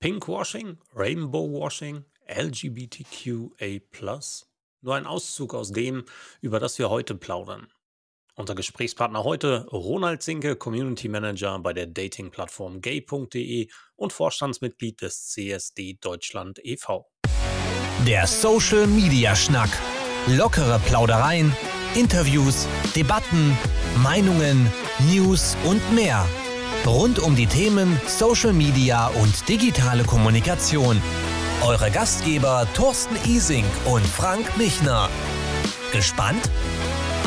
Pinkwashing, Rainbowwashing, LGBTQA+. Nur ein Auszug aus dem, über das wir heute plaudern. Unser Gesprächspartner heute Ronald Zinke, Community Manager bei der Dating-Plattform gay.de und Vorstandsmitglied des CSD Deutschland e.V. Der Social Media Schnack. Lockere Plaudereien, Interviews, Debatten, Meinungen, News und mehr. Rund um die Themen Social Media und digitale Kommunikation. Eure Gastgeber Thorsten Ising und Frank Michner. Gespannt?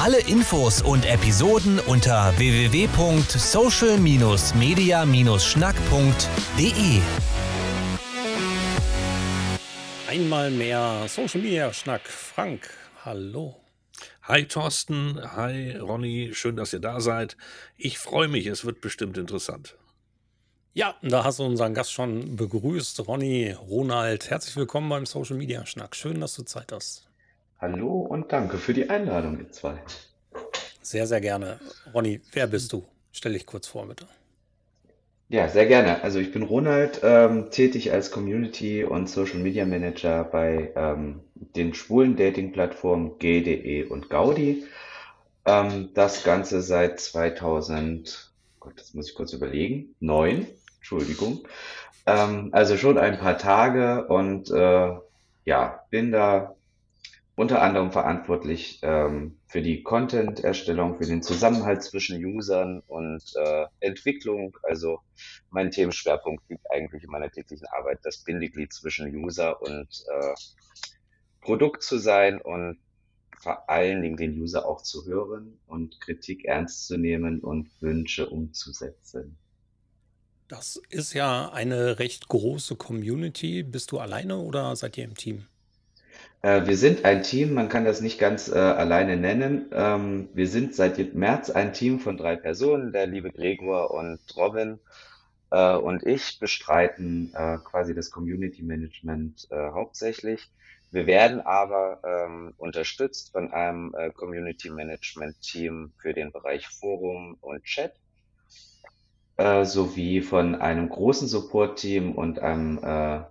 Alle Infos und Episoden unter www.social-media-schnack.de. Einmal mehr Social Media Schnack. Frank, hallo. Hi Thorsten, hi Ronny, schön, dass ihr da seid. Ich freue mich, es wird bestimmt interessant. Ja, da hast du unseren Gast schon begrüßt, Ronny, Ronald. Herzlich willkommen beim Social Media Schnack. Schön, dass du Zeit hast. Hallo und danke für die Einladung, ihr zwei. Sehr, sehr gerne. Ronny, wer bist du? Stell dich kurz vor, bitte. Ja, sehr gerne. Also ich bin Ronald, ähm, tätig als Community und Social Media Manager bei ähm, den schwulen Dating-Plattformen G.de und Gaudi. Ähm, das Ganze seit 2000, Gott, das muss ich kurz überlegen, neun, Entschuldigung. Ähm, also schon ein paar Tage und äh, ja, bin da unter anderem verantwortlich ähm, für die Content-Erstellung, für den Zusammenhalt zwischen Usern und äh, Entwicklung. Also mein Themenschwerpunkt liegt eigentlich in meiner täglichen Arbeit, das Bindeglied zwischen User und äh, Produkt zu sein und vor allen Dingen den User auch zu hören und Kritik ernst zu nehmen und Wünsche umzusetzen. Das ist ja eine recht große Community. Bist du alleine oder seid ihr im Team? Äh, wir sind ein Team, man kann das nicht ganz äh, alleine nennen. Ähm, wir sind seit März ein Team von drei Personen, der liebe Gregor und Robin äh, und ich bestreiten äh, quasi das Community Management äh, hauptsächlich. Wir werden aber ähm, unterstützt von einem äh, Community Management Team für den Bereich Forum und Chat äh, sowie von einem großen Support-Team und einem äh,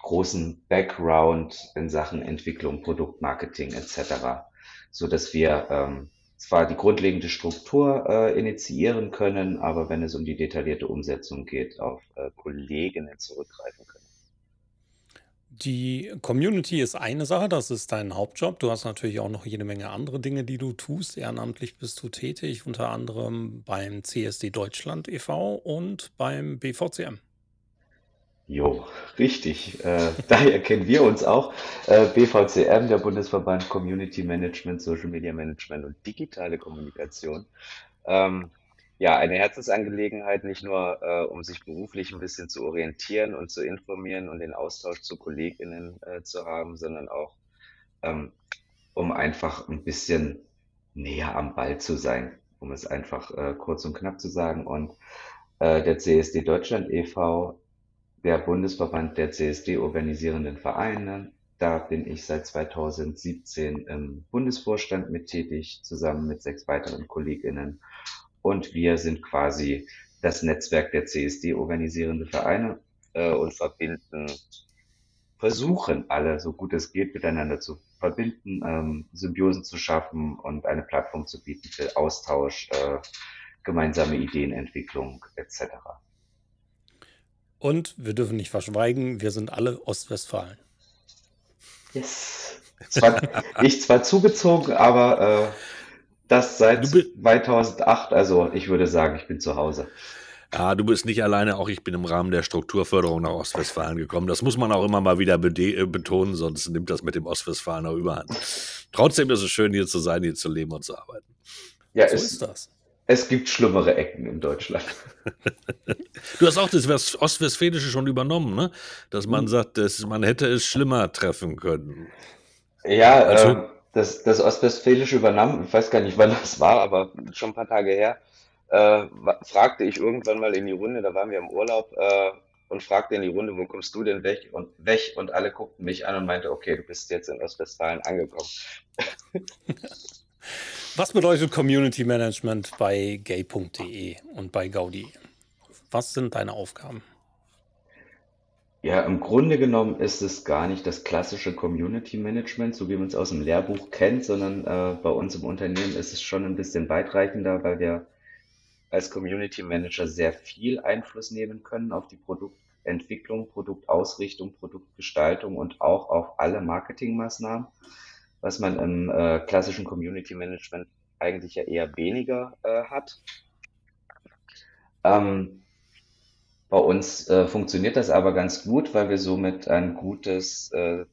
großen Background in Sachen Entwicklung, Produktmarketing etc., so dass wir ähm, zwar die grundlegende Struktur äh, initiieren können, aber wenn es um die detaillierte Umsetzung geht, auf äh, Kolleginnen zurückgreifen können. Die Community ist eine Sache, das ist dein Hauptjob. Du hast natürlich auch noch jede Menge andere Dinge, die du tust. Ehrenamtlich bist du tätig, unter anderem beim CSD Deutschland e.V. und beim BVCM. Jo, richtig. Äh, daher kennen wir uns auch. Äh, BVCM, der Bundesverband Community Management, Social Media Management und digitale Kommunikation. Ähm, ja, eine Herzensangelegenheit, nicht nur äh, um sich beruflich ein bisschen zu orientieren und zu informieren und den Austausch zu KollegInnen äh, zu haben, sondern auch ähm, um einfach ein bisschen näher am Ball zu sein, um es einfach äh, kurz und knapp zu sagen. Und äh, der CSD Deutschland e.V der Bundesverband der CSD-organisierenden Vereine. Da bin ich seit 2017 im Bundesvorstand mit tätig, zusammen mit sechs weiteren KollegInnen. Und wir sind quasi das Netzwerk der CSD-organisierende Vereine äh, und verbinden, versuchen alle, so gut es geht, miteinander zu verbinden, ähm, Symbiosen zu schaffen und eine Plattform zu bieten für Austausch, äh, gemeinsame Ideenentwicklung etc. Und wir dürfen nicht verschweigen, wir sind alle Ostwestfalen. Yes. Zwar, ich zwar zugezogen, aber äh, das seit 2008. Also ich würde sagen, ich bin zu Hause. Ja, du bist nicht alleine, auch ich bin im Rahmen der Strukturförderung nach Ostwestfalen gekommen. Das muss man auch immer mal wieder äh, betonen, sonst nimmt das mit dem Ostwestfalen auch überhand. Trotzdem ist es schön, hier zu sein, hier zu leben und zu arbeiten. Ja, so ist, ist das. Es gibt schlimmere Ecken in Deutschland. Du hast auch das Ostwestfälische schon übernommen, ne? Dass man hm. sagt, dass man hätte es schlimmer treffen können. Ja, also, äh, das, das Ostwestfälische übernommen, ich weiß gar nicht, wann das war, aber schon ein paar Tage her, äh, fragte ich irgendwann mal in die Runde, da waren wir im Urlaub äh, und fragte in die Runde, wo kommst du denn weg und weg und alle guckten mich an und meinte, okay, du bist jetzt in Ostwestfalen angekommen. Was bedeutet Community Management bei gay.de und bei Gaudi? Was sind deine Aufgaben? Ja, im Grunde genommen ist es gar nicht das klassische Community Management, so wie man es aus dem Lehrbuch kennt, sondern äh, bei uns im Unternehmen ist es schon ein bisschen weitreichender, weil wir als Community Manager sehr viel Einfluss nehmen können auf die Produktentwicklung, Produktausrichtung, Produktgestaltung und auch auf alle Marketingmaßnahmen, was man im äh, klassischen Community Management eigentlich ja eher weniger äh, hat. Ähm, bei uns äh, funktioniert das aber ganz gut, weil wir somit ein gutes, äh,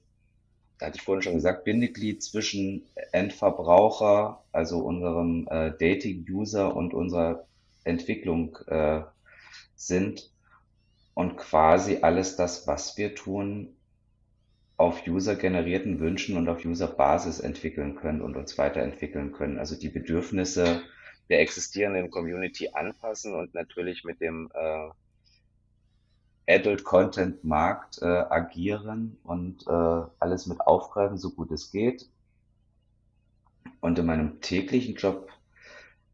hatte ich vorhin schon gesagt, Bindeglied zwischen Endverbraucher, also unserem äh, Dating-User und unserer Entwicklung äh, sind und quasi alles das, was wir tun, auf user-generierten Wünschen und auf User-Basis entwickeln können und uns weiterentwickeln können. Also die Bedürfnisse der existierenden Community anpassen und natürlich mit dem äh, Adult Content Markt äh, agieren und äh, alles mit aufgreifen, so gut es geht. Und in meinem täglichen Job,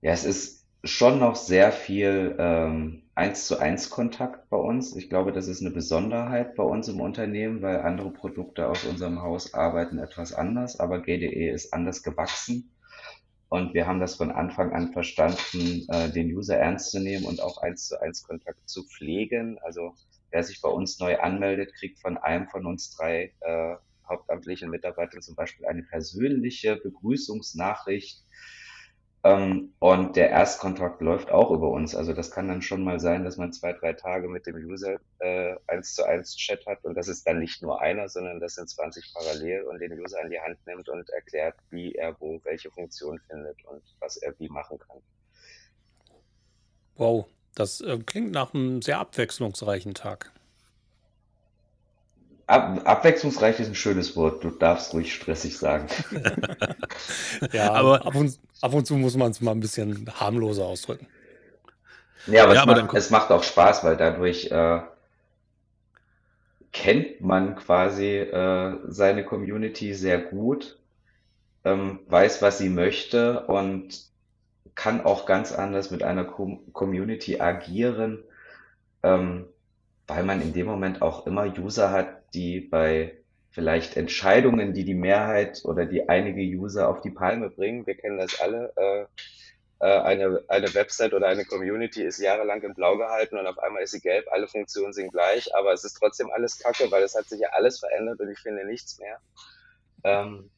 ja, es ist schon noch sehr viel ähm, eins zu eins Kontakt bei uns. Ich glaube, das ist eine Besonderheit bei uns im Unternehmen, weil andere Produkte aus unserem Haus arbeiten etwas anders, aber GDE ist anders gewachsen. Und wir haben das von Anfang an verstanden, äh, den User ernst zu nehmen und auch eins zu eins Kontakt zu pflegen. Also wer sich bei uns neu anmeldet, kriegt von einem von uns drei äh, hauptamtlichen Mitarbeitern zum Beispiel eine persönliche Begrüßungsnachricht. Ähm, und der Erstkontakt läuft auch über uns. Also das kann dann schon mal sein, dass man zwei, drei Tage mit dem User äh, eins zu eins Chat hat und das ist dann nicht nur einer, sondern das sind 20 parallel und den User an die Hand nimmt und erklärt, wie er wo welche Funktion findet und was er wie machen kann. Wow, das äh, klingt nach einem sehr abwechslungsreichen Tag. Ab, abwechslungsreich ist ein schönes Wort. Du darfst ruhig stressig sagen. ja, aber ab und, ab und zu muss man es mal ein bisschen harmloser ausdrücken. Ja, aber, ja, es, aber macht, es, macht, auch Spaß, weil dadurch äh, kennt man quasi äh, seine Community sehr gut, ähm, weiß, was sie möchte und kann auch ganz anders mit einer Community agieren, ähm, weil man in dem Moment auch immer User hat, die bei vielleicht Entscheidungen, die die Mehrheit oder die einige User auf die Palme bringen, wir kennen das alle, äh, äh, eine, eine Website oder eine Community ist jahrelang in blau gehalten und auf einmal ist sie gelb, alle Funktionen sind gleich, aber es ist trotzdem alles kacke, weil es hat sich ja alles verändert und ich finde nichts mehr. Ähm,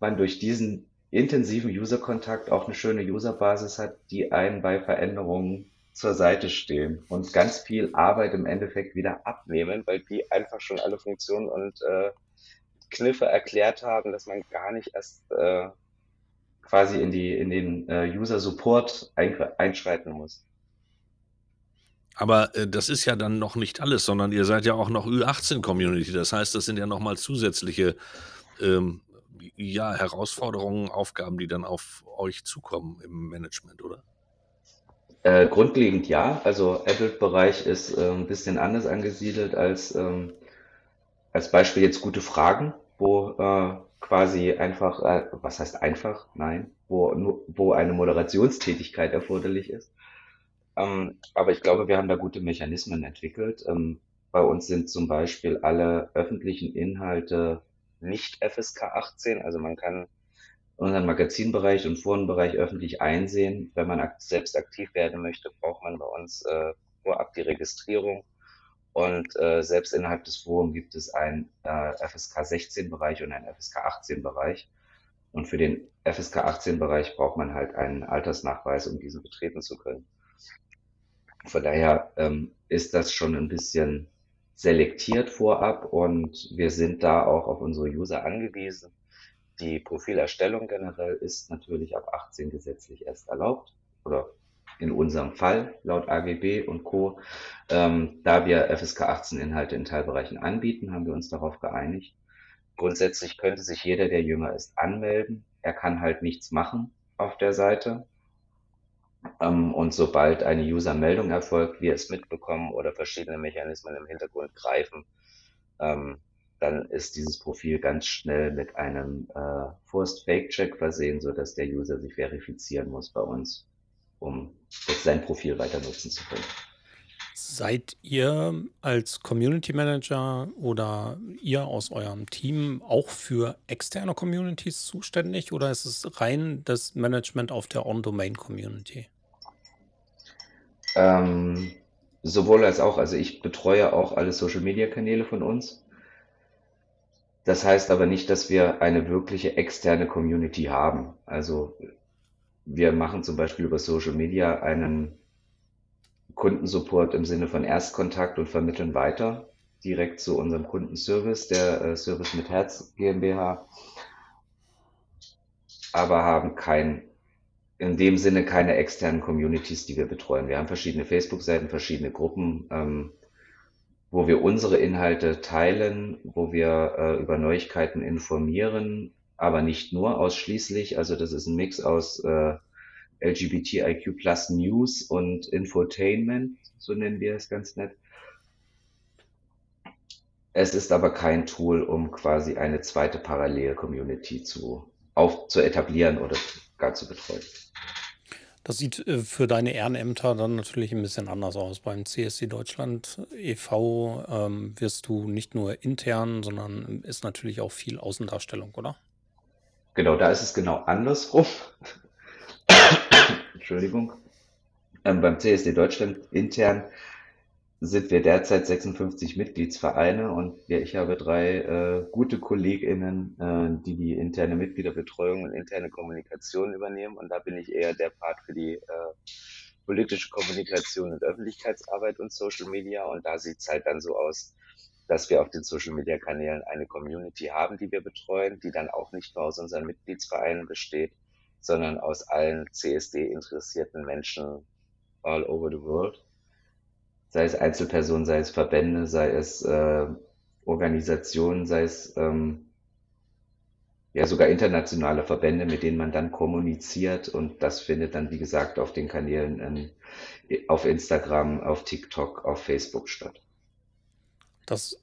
man durch diesen intensiven User-Kontakt auch eine schöne User-Basis hat, die einen bei Veränderungen zur Seite stehen und ganz viel Arbeit im Endeffekt wieder abnehmen, weil die einfach schon alle Funktionen und äh, Kniffe erklärt haben, dass man gar nicht erst äh, quasi in, die, in den äh, User-Support einschreiten muss. Aber äh, das ist ja dann noch nicht alles, sondern ihr seid ja auch noch Ü18-Community. Das heißt, das sind ja nochmal zusätzliche ähm, ja, Herausforderungen, Aufgaben, die dann auf euch zukommen im Management, oder? Äh, grundlegend ja. Also Adult-Bereich ist äh, ein bisschen anders angesiedelt als ähm, als Beispiel jetzt gute Fragen, wo äh, quasi einfach, äh, was heißt einfach? Nein, wo, nur, wo eine Moderationstätigkeit erforderlich ist. Ähm, aber ich glaube, wir haben da gute Mechanismen entwickelt. Ähm, bei uns sind zum Beispiel alle öffentlichen Inhalte nicht FSK 18. Also man kann unseren Magazinbereich und Forenbereich öffentlich einsehen. Wenn man selbst aktiv werden möchte, braucht man bei uns äh, vorab die Registrierung. Und äh, selbst innerhalb des Forums gibt es einen äh, FSK 16 Bereich und einen FSK 18 Bereich. Und für den FSK 18 Bereich braucht man halt einen Altersnachweis, um diesen betreten zu können. Von daher ähm, ist das schon ein bisschen selektiert vorab und wir sind da auch auf unsere User angewiesen. Die Profilerstellung generell ist natürlich ab 18 gesetzlich erst erlaubt oder in unserem Fall laut AGB und Co. Ähm, da wir FSK 18 Inhalte in Teilbereichen anbieten, haben wir uns darauf geeinigt. Grundsätzlich könnte sich jeder, der jünger ist, anmelden. Er kann halt nichts machen auf der Seite. Ähm, und sobald eine User-Meldung erfolgt, wir es mitbekommen oder verschiedene Mechanismen im Hintergrund greifen, ähm, dann ist dieses Profil ganz schnell mit einem äh, Forced Fake Check versehen, so dass der User sich verifizieren muss bei uns, um sein Profil weiter nutzen zu können. Seid ihr als Community Manager oder ihr aus eurem Team auch für externe Communities zuständig oder ist es rein das Management auf der On-Domain-Community? Ähm, sowohl als auch. Also ich betreue auch alle Social-Media-Kanäle von uns. Das heißt aber nicht, dass wir eine wirkliche externe Community haben. Also wir machen zum Beispiel über Social Media einen Kundensupport im Sinne von Erstkontakt und vermitteln weiter direkt zu unserem Kundenservice, der äh, Service mit Herz GmbH, aber haben kein, in dem Sinne keine externen Communities, die wir betreuen. Wir haben verschiedene Facebook-Seiten, verschiedene Gruppen, ähm, wo wir unsere Inhalte teilen, wo wir äh, über Neuigkeiten informieren, aber nicht nur ausschließlich. Also das ist ein Mix aus äh, LGBTIQ Plus News und Infotainment, so nennen wir es ganz nett. Es ist aber kein Tool, um quasi eine zweite Parallel-Community zu, auf, zu etablieren oder gar zu betreuen. Das sieht äh, für deine Ehrenämter dann natürlich ein bisschen anders aus. Beim CSC Deutschland e.V. Ähm, wirst du nicht nur intern, sondern ist natürlich auch viel Außendarstellung, oder? Genau, da ist es genau andersrum. Entschuldigung. Ähm, beim CSD Deutschland intern sind wir derzeit 56 Mitgliedsvereine und ja, ich habe drei äh, gute KollegInnen, äh, die die interne Mitgliederbetreuung und interne Kommunikation übernehmen. Und da bin ich eher der Part für die äh, politische Kommunikation und Öffentlichkeitsarbeit und Social Media. Und da sieht es halt dann so aus, dass wir auf den Social Media Kanälen eine Community haben, die wir betreuen, die dann auch nicht nur aus unseren Mitgliedsvereinen besteht, sondern aus allen CSD interessierten Menschen all over the world sei es Einzelpersonen, sei es Verbände, sei es äh, Organisationen, sei es ähm, ja sogar internationale Verbände, mit denen man dann kommuniziert und das findet dann, wie gesagt, auf den Kanälen ähm, auf Instagram, auf TikTok, auf Facebook statt. Das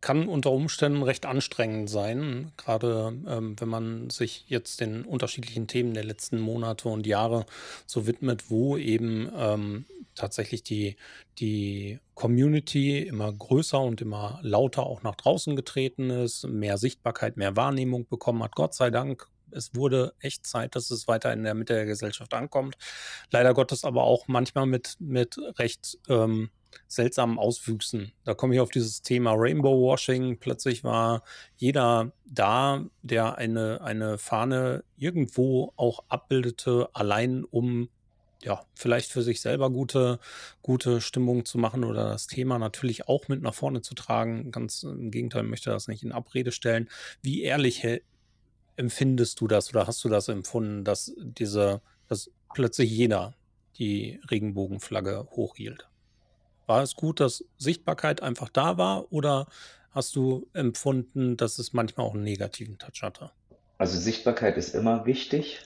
kann unter Umständen recht anstrengend sein, gerade ähm, wenn man sich jetzt den unterschiedlichen Themen der letzten Monate und Jahre so widmet, wo eben ähm, tatsächlich die, die Community immer größer und immer lauter auch nach draußen getreten ist, mehr Sichtbarkeit, mehr Wahrnehmung bekommen hat. Gott sei Dank es wurde echt Zeit, dass es weiter in der Mitte der Gesellschaft ankommt. Leider Gottes aber auch manchmal mit, mit recht ähm, seltsamen Auswüchsen. Da komme ich auf dieses Thema Rainbow Washing. Plötzlich war jeder da, der eine, eine Fahne irgendwo auch abbildete, allein um ja, vielleicht für sich selber gute, gute Stimmung zu machen oder das Thema natürlich auch mit nach vorne zu tragen. Ganz im Gegenteil, möchte das nicht in Abrede stellen. Wie ehrlich empfindest du das oder hast du das empfunden, dass diese, dass plötzlich jeder die Regenbogenflagge hochhielt? War es gut, dass Sichtbarkeit einfach da war oder hast du empfunden, dass es manchmal auch einen negativen Touch hatte? Also Sichtbarkeit ist immer wichtig.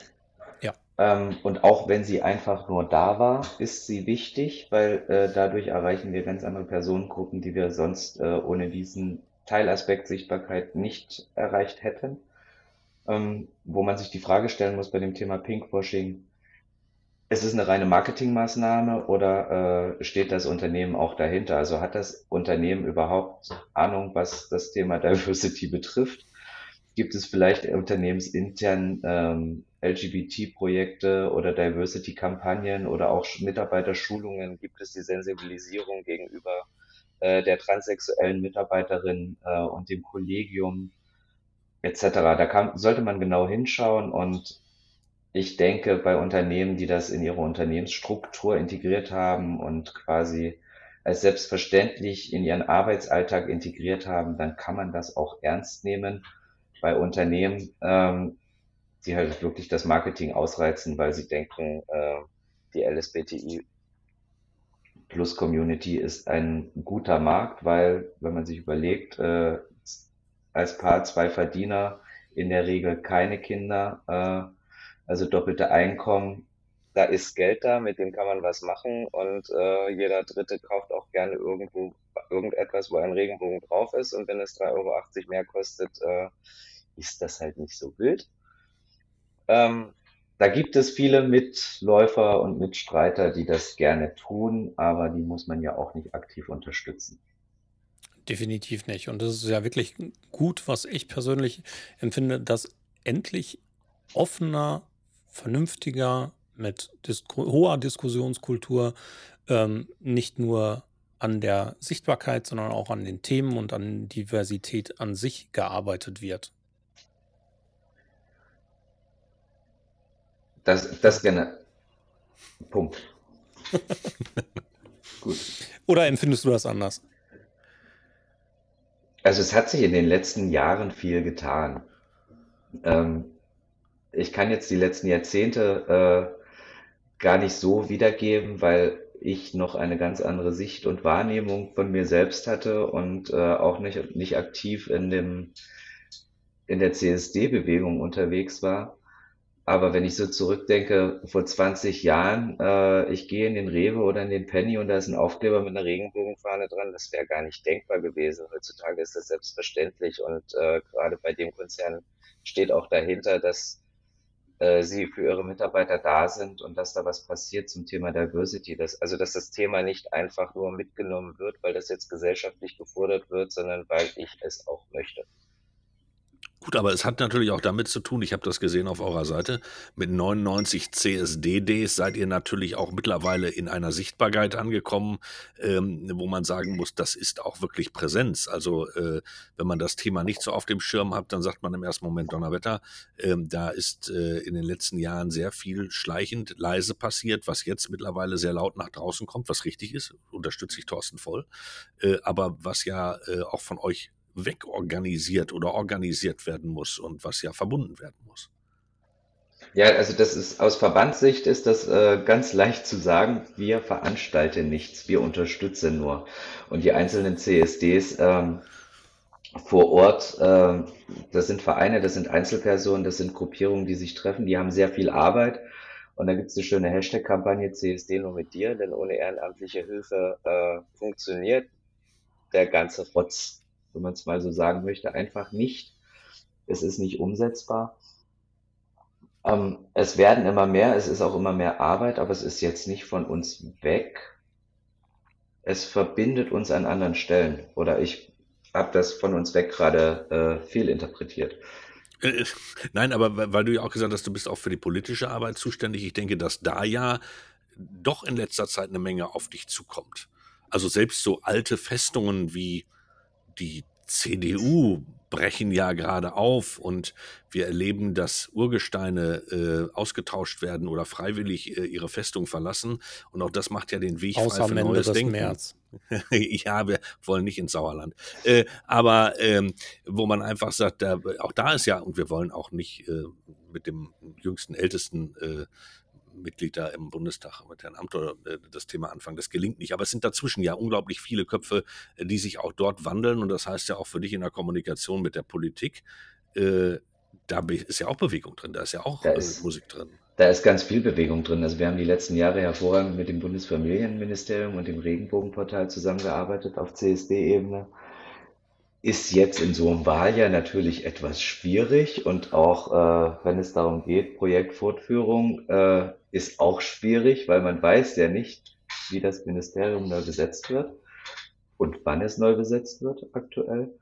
Ähm, und auch wenn sie einfach nur da war, ist sie wichtig, weil äh, dadurch erreichen wir ganz andere Personengruppen, die wir sonst äh, ohne diesen Teilaspekt Sichtbarkeit nicht erreicht hätten. Ähm, wo man sich die Frage stellen muss bei dem Thema Pinkwashing, ist es eine reine Marketingmaßnahme oder äh, steht das Unternehmen auch dahinter? Also hat das Unternehmen überhaupt Ahnung, was das Thema Diversity betrifft? Gibt es vielleicht unternehmensintern ähm, LGBT-Projekte oder Diversity-Kampagnen oder auch Mitarbeiterschulungen? Gibt es die Sensibilisierung gegenüber äh, der transsexuellen Mitarbeiterin äh, und dem Kollegium etc.? Da kann, sollte man genau hinschauen und ich denke, bei Unternehmen, die das in ihre Unternehmensstruktur integriert haben und quasi als selbstverständlich in ihren Arbeitsalltag integriert haben, dann kann man das auch ernst nehmen. Bei Unternehmen, ähm, die halt wirklich das Marketing ausreizen, weil sie denken, äh, die LSBTI Plus Community ist ein guter Markt, weil wenn man sich überlegt, äh, als Paar zwei Verdiener, in der Regel keine Kinder, äh, also doppelte Einkommen, da ist Geld da, mit dem kann man was machen und äh, jeder Dritte kauft auch gerne irgendwo irgendetwas, wo ein Regenbogen drauf ist und wenn es 3,80 Euro mehr kostet, äh, ist das halt nicht so wild. Ähm, da gibt es viele Mitläufer und Mitstreiter, die das gerne tun, aber die muss man ja auch nicht aktiv unterstützen. Definitiv nicht. Und das ist ja wirklich gut, was ich persönlich empfinde, dass endlich offener, vernünftiger, mit Disku hoher Diskussionskultur ähm, nicht nur an der Sichtbarkeit, sondern auch an den Themen und an Diversität an sich gearbeitet wird. Das, das gerne. Punkt. Gut. Oder empfindest du das anders? Also es hat sich in den letzten Jahren viel getan. Ähm, ich kann jetzt die letzten Jahrzehnte äh, gar nicht so wiedergeben, weil ich noch eine ganz andere Sicht und Wahrnehmung von mir selbst hatte und äh, auch nicht, nicht aktiv in dem in der CSD-Bewegung unterwegs war. Aber wenn ich so zurückdenke, vor 20 Jahren, äh, ich gehe in den Rewe oder in den Penny und da ist ein Aufkleber mit einer Regenbogenfahne dran, das wäre gar nicht denkbar gewesen. Heutzutage ist das selbstverständlich und äh, gerade bei dem Konzern steht auch dahinter, dass äh, sie für ihre Mitarbeiter da sind und dass da was passiert zum Thema Diversity. Dass, also dass das Thema nicht einfach nur mitgenommen wird, weil das jetzt gesellschaftlich gefordert wird, sondern weil ich es auch möchte. Gut, aber es hat natürlich auch damit zu tun, ich habe das gesehen auf eurer Seite, mit 99 CSD-Ds seid ihr natürlich auch mittlerweile in einer Sichtbarkeit angekommen, ähm, wo man sagen muss, das ist auch wirklich Präsenz. Also äh, wenn man das Thema nicht so auf dem Schirm hat, dann sagt man im ersten Moment Donnerwetter. Ähm, da ist äh, in den letzten Jahren sehr viel schleichend leise passiert, was jetzt mittlerweile sehr laut nach draußen kommt, was richtig ist, unterstütze ich Thorsten voll, äh, aber was ja äh, auch von euch wegorganisiert oder organisiert werden muss und was ja verbunden werden muss. Ja, also das ist aus Verbandssicht ist das äh, ganz leicht zu sagen. Wir veranstalten nichts, wir unterstützen nur. Und die einzelnen CSDs ähm, vor Ort, äh, das sind Vereine, das sind Einzelpersonen, das sind Gruppierungen, die sich treffen, die haben sehr viel Arbeit. Und da gibt es eine schöne Hashtag-Kampagne CSD nur mit dir, denn ohne ehrenamtliche Hilfe äh, funktioniert der ganze Rotz wenn man es mal so sagen möchte, einfach nicht. Es ist nicht umsetzbar. Ähm, es werden immer mehr, es ist auch immer mehr Arbeit, aber es ist jetzt nicht von uns weg. Es verbindet uns an anderen Stellen. Oder ich habe das von uns weg gerade äh, viel interpretiert. Äh, äh, nein, aber weil du ja auch gesagt hast, du bist auch für die politische Arbeit zuständig. Ich denke, dass da ja doch in letzter Zeit eine Menge auf dich zukommt. Also selbst so alte Festungen wie die CDU brechen ja gerade auf und wir erleben, dass Urgesteine äh, ausgetauscht werden oder freiwillig äh, ihre Festung verlassen. Und auch das macht ja den Weg Außer frei für neues Denken. März. ja, wir wollen nicht ins Sauerland. Äh, aber ähm, wo man einfach sagt, da, auch da ist ja, und wir wollen auch nicht äh, mit dem jüngsten, ältesten äh, Mitglied da im Bundestag mit Herrn Amthor äh, das Thema anfangen. Das gelingt nicht. Aber es sind dazwischen ja unglaublich viele Köpfe, äh, die sich auch dort wandeln. Und das heißt ja auch für dich in der Kommunikation mit der Politik, äh, da ist ja auch Bewegung drin, da ist ja auch ist, Musik drin. Da ist ganz viel Bewegung drin. Also wir haben die letzten Jahre hervorragend mit dem Bundesfamilienministerium und dem Regenbogenportal zusammengearbeitet auf CSD-Ebene ist jetzt in so einem Wahljahr natürlich etwas schwierig und auch äh, wenn es darum geht, Projektfortführung äh, ist auch schwierig, weil man weiß ja nicht, wie das Ministerium neu besetzt wird und wann es neu besetzt wird aktuell.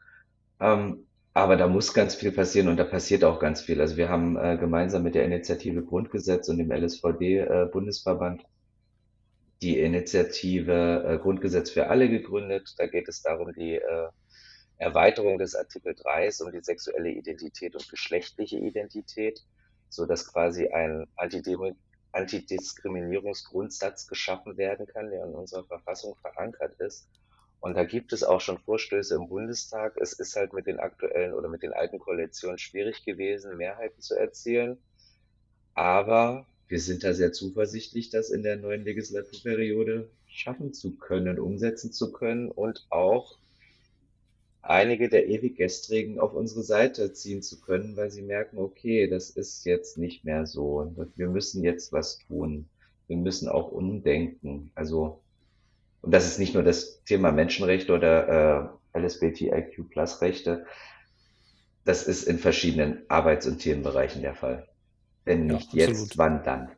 Ähm, aber da muss ganz viel passieren und da passiert auch ganz viel. Also wir haben äh, gemeinsam mit der Initiative Grundgesetz und dem LSVD äh, die Initiative äh, Grundgesetz für alle gegründet. Da geht es darum, die äh, Erweiterung des Artikel 3 um die sexuelle Identität und geschlechtliche Identität, so dass quasi ein Antidiskriminierungsgrundsatz geschaffen werden kann, der in unserer Verfassung verankert ist. Und da gibt es auch schon Vorstöße im Bundestag. Es ist halt mit den aktuellen oder mit den alten Koalitionen schwierig gewesen, Mehrheiten zu erzielen. Aber wir sind da sehr zuversichtlich, das in der neuen Legislaturperiode schaffen zu können, umsetzen zu können und auch einige der Ewiggestrigen auf unsere Seite ziehen zu können, weil sie merken, okay, das ist jetzt nicht mehr so. Wir müssen jetzt was tun. Wir müssen auch umdenken. Also, und das ist nicht nur das Thema Menschenrechte oder äh, LSBTIQ Plus Rechte. Das ist in verschiedenen Arbeits- und Themenbereichen der Fall. Wenn Ja, nicht jetzt, absolut. wann dann?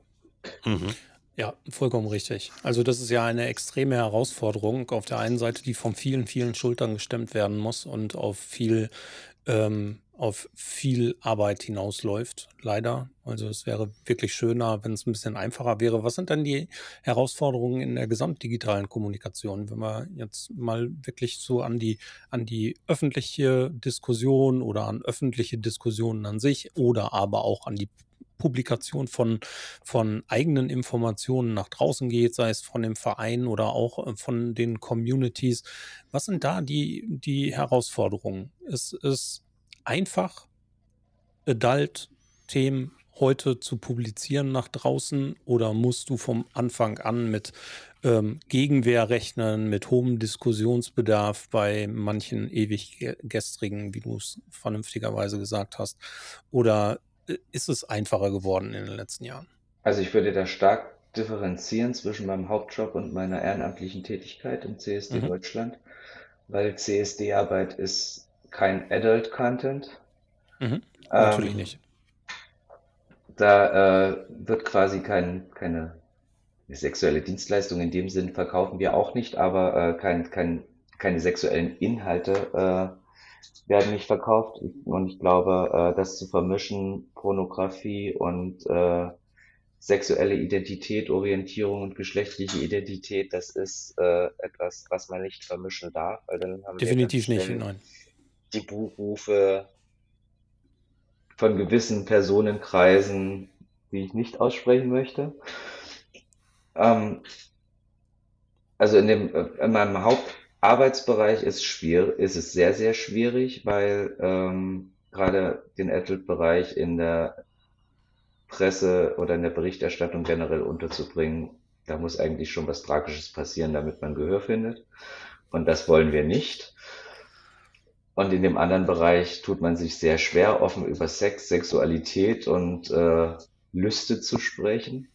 Mhm. Ja, vollkommen richtig. Also das ist ja eine extreme Herausforderung auf der einen Seite, die von vielen, vielen Schultern gestemmt werden muss und auf viel, ähm, auf viel Arbeit hinausläuft, leider. Also es wäre wirklich schöner, wenn es ein bisschen einfacher wäre. Was sind denn die Herausforderungen in der gesamtdigitalen Kommunikation, wenn wir jetzt mal wirklich so an die, an die öffentliche Diskussion oder an öffentliche Diskussionen an sich oder aber auch an die Publikation von, von eigenen Informationen nach draußen geht, sei es von dem Verein oder auch äh, von den Communities. Was sind da die, die Herausforderungen? Ist es einfach, Adult-Themen heute zu publizieren nach draußen oder musst du vom Anfang an mit ähm, Gegenwehr rechnen, mit hohem Diskussionsbedarf bei manchen ewig ge- gestrigen, wie du es vernünftigerweise gesagt hast? Oder ist es einfacher geworden in den letzten Jahren? Also ich würde da stark differenzieren zwischen meinem Hauptjob und meiner ehrenamtlichen Tätigkeit im CSD Mhm. Deutschland, weil CSD-Arbeit ist kein Adult Content. Mhm. Natürlich Ähm, nicht. da äh, wird quasi kein, keine sexuelle Dienstleistung in dem Sinn verkaufen wir auch nicht, aber äh, kein, kein, keine sexuellen Inhalte äh, werden nicht verkauft. Und ich glaube, äh, das zu vermischen, Pornografie und äh, sexuelle Identität, Orientierung und geschlechtliche Identität, das ist äh, etwas, was man nicht vermischen darf, weil dann haben wir Definitiv nicht, schnell nein. die Buchrufe von gewissen Personenkreisen, die ich nicht aussprechen möchte. Ähm, also in dem, äh, in meinem Hauptarbeitsbereich ist schwierig, ist es sehr, sehr schwierig, weil ähm, gerade den Adult-Bereich in der Presse oder in der Berichterstattung generell unterzubringen, da muss eigentlich schon was Tragisches passieren, damit man Gehör findet. Und das wollen wir nicht. Und in dem anderen Bereich tut man sich sehr schwer, offen über Sex, Sexualität und äh, Lüste zu sprechen.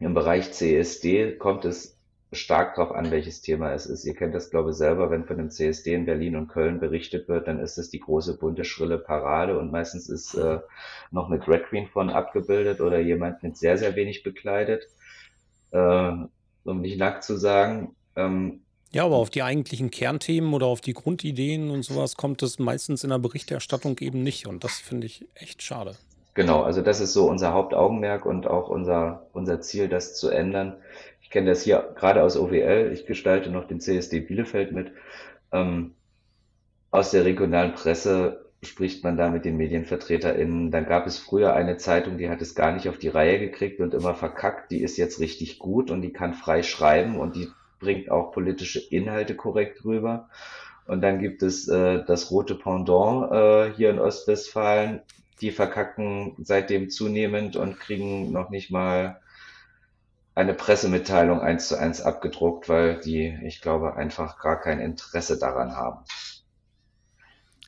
Im Bereich CSD kommt es stark darauf an, welches Thema es ist. Ihr kennt das, glaube ich, selber, wenn von dem CSD in Berlin und Köln berichtet wird, dann ist es die große bunte, schrille Parade und meistens ist äh, noch eine Drag Queen von abgebildet oder jemand mit sehr, sehr wenig bekleidet, äh, um nicht nackt zu sagen. Ähm, Ja, aber auf die eigentlichen Kernthemen oder auf die Grundideen und sowas kommt es meistens in der Berichterstattung eben nicht. Und das finde ich echt schade. Genau, also das ist so unser Hauptaugenmerk und auch unser, unser Ziel, das zu ändern. Ich kenne das hier gerade aus OWL. Ich gestalte noch den CSD Bielefeld mit. Ähm, aus der regionalen Presse spricht man da mit den MedienvertreterInnen. Dann gab es früher eine Zeitung, die hat es gar nicht auf die Reihe gekriegt und immer verkackt. Die ist jetzt richtig gut und die kann frei schreiben und die bringt auch politische Inhalte korrekt rüber. Und dann gibt es äh, das rote Pendant äh, hier in Ostwestfalen. Die verkacken seitdem zunehmend und kriegen noch nicht mal eine Pressemitteilung eins zu eins abgedruckt, weil die, ich glaube, einfach gar kein Interesse daran haben.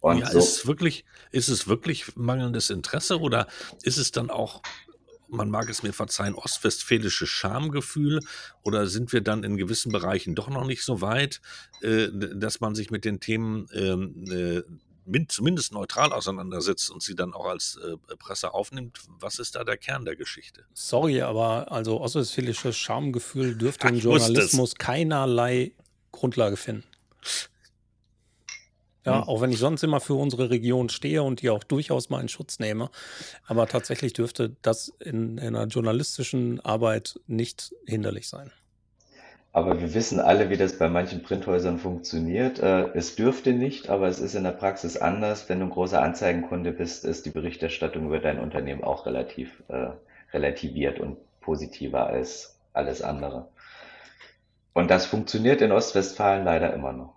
Und ja, so, ist es wirklich, ist es wirklich mangelndes Interesse oder ist es dann auch, man mag es mir verzeihen, ostwestfälisches Schamgefühl oder sind wir dann in gewissen Bereichen doch noch nicht so weit, äh, dass man sich mit den Themen ähm, äh, zumindest neutral auseinandersetzt und sie dann auch als äh, Presse aufnimmt? Was ist da der Kern der Geschichte? Sorry, aber also ostwestfälisches Schamgefühl dürfte im. Journalismus keinerlei Grundlage finden. Ja, Hm. auch wenn ich sonst immer für unsere Region stehe und die auch durchaus mal in Schutz nehme. Aber tatsächlich dürfte das in, in einer journalistischen Arbeit nicht hinderlich sein. Aber wir wissen alle, wie das bei manchen Printhäusern funktioniert. Äh, es dürfte nicht, aber es ist in der Praxis anders. Wenn du ein großer Anzeigenkunde bist, ist die Berichterstattung über dein Unternehmen auch relativ äh, relativiert und positiver als alles andere. Und das funktioniert in Ostwestfalen leider immer noch.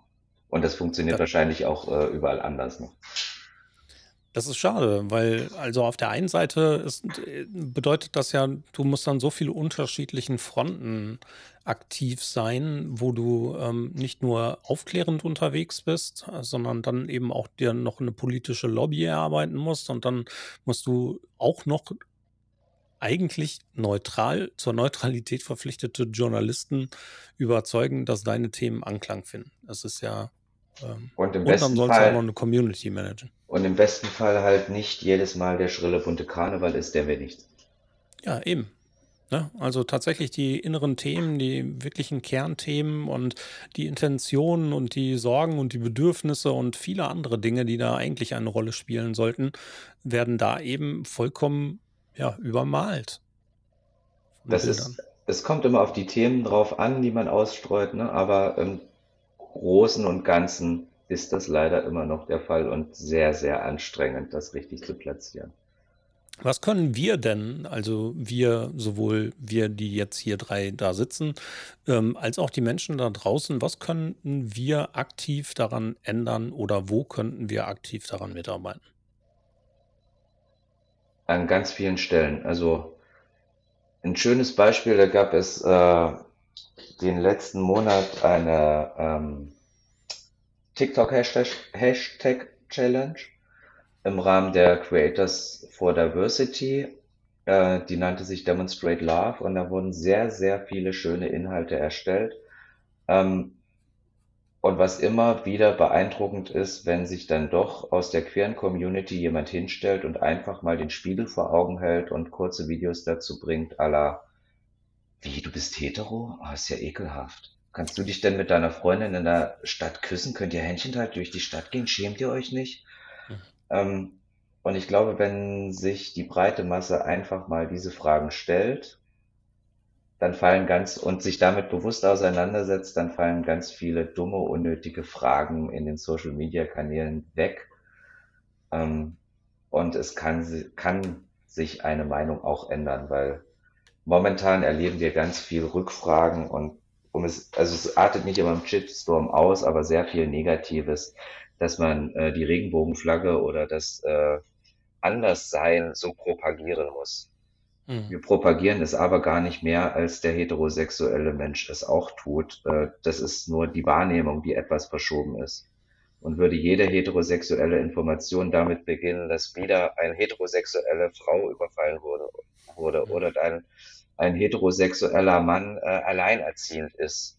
Und das funktioniert Da, wahrscheinlich auch äh, überall anders noch. Das ist schade, weil also auf der einen Seite ist, bedeutet das ja, du musst an so vielen unterschiedlichen Fronten aktiv sein, wo du ähm, nicht nur aufklärend unterwegs bist, sondern dann eben auch dir noch eine politische Lobby erarbeiten musst und dann musst du auch noch eigentlich neutral, zur Neutralität verpflichtete Journalisten überzeugen, dass deine Themen Anklang finden. Das ist ja, ähm, Und im und dann sollst du auch noch eine Community managen. Und im besten Fall halt nicht jedes Mal der schrille bunte Karneval ist, der wir nichts. Ja, eben. Ne? Also tatsächlich die inneren Themen, die wirklichen Kernthemen und die Intentionen und die Sorgen und die Bedürfnisse und viele andere Dinge, die da eigentlich eine Rolle spielen sollten, werden da eben vollkommen ja, übermalt Das Bildern. ist, es kommt immer auf die Themen drauf an, die man ausstreut, ne? Aber im Großen und Ganzen ist das leider immer noch der Fall und sehr, sehr anstrengend, das richtig zu platzieren. Was können wir denn, also wir, sowohl wir, die jetzt hier drei da sitzen, ähm, als auch die Menschen da draußen, was könnten wir aktiv daran ändern oder wo könnten wir aktiv daran mitarbeiten? An ganz vielen Stellen. Also ein schönes Beispiel, da gab es äh, den letzten Monat eine ähm, TikTok-Hashtag Hashtag Challenge im Rahmen der Creators for Diversity. Äh, die nannte sich Demonstrate Love und da wurden sehr, sehr viele schöne Inhalte erstellt. Ähm, und was immer wieder beeindruckend ist, wenn sich dann doch aus der queeren Community jemand hinstellt und einfach mal den Spiegel vor Augen hält und kurze Videos dazu bringt, à la, wie, du bist hetero? Ah, ist ja ekelhaft. Kannst du dich denn mit deiner Freundin in der Stadt küssen? Könnt ihr Händchen halt durch die Stadt gehen? Schämt ihr euch nicht? Mhm. Ähm, und ich glaube, wenn sich die breite Masse einfach mal diese Fragen stellt, dann fallen ganz und sich damit bewusst auseinandersetzt, dann fallen ganz viele dumme, unnötige Fragen in den Social Media Kanälen weg. Ähm, und es kann, kann sich eine Meinung auch ändern, weil momentan erleben wir ganz viel Rückfragen und um es, also es artet nicht immer im Shitstorm aus, aber sehr viel Negatives, dass man äh, die Regenbogenflagge oder das äh, Anderssein so propagieren muss. Mhm. Wir propagieren es aber gar nicht mehr, als der heterosexuelle Mensch es auch tut. Äh, Das ist nur die Wahrnehmung, die etwas verschoben ist. Und würde jede heterosexuelle Information damit beginnen, dass wieder eine heterosexuelle Frau überfallen wurde, wurde Mhm. oder ein, ein heterosexueller Mann äh, alleinerziehend ist,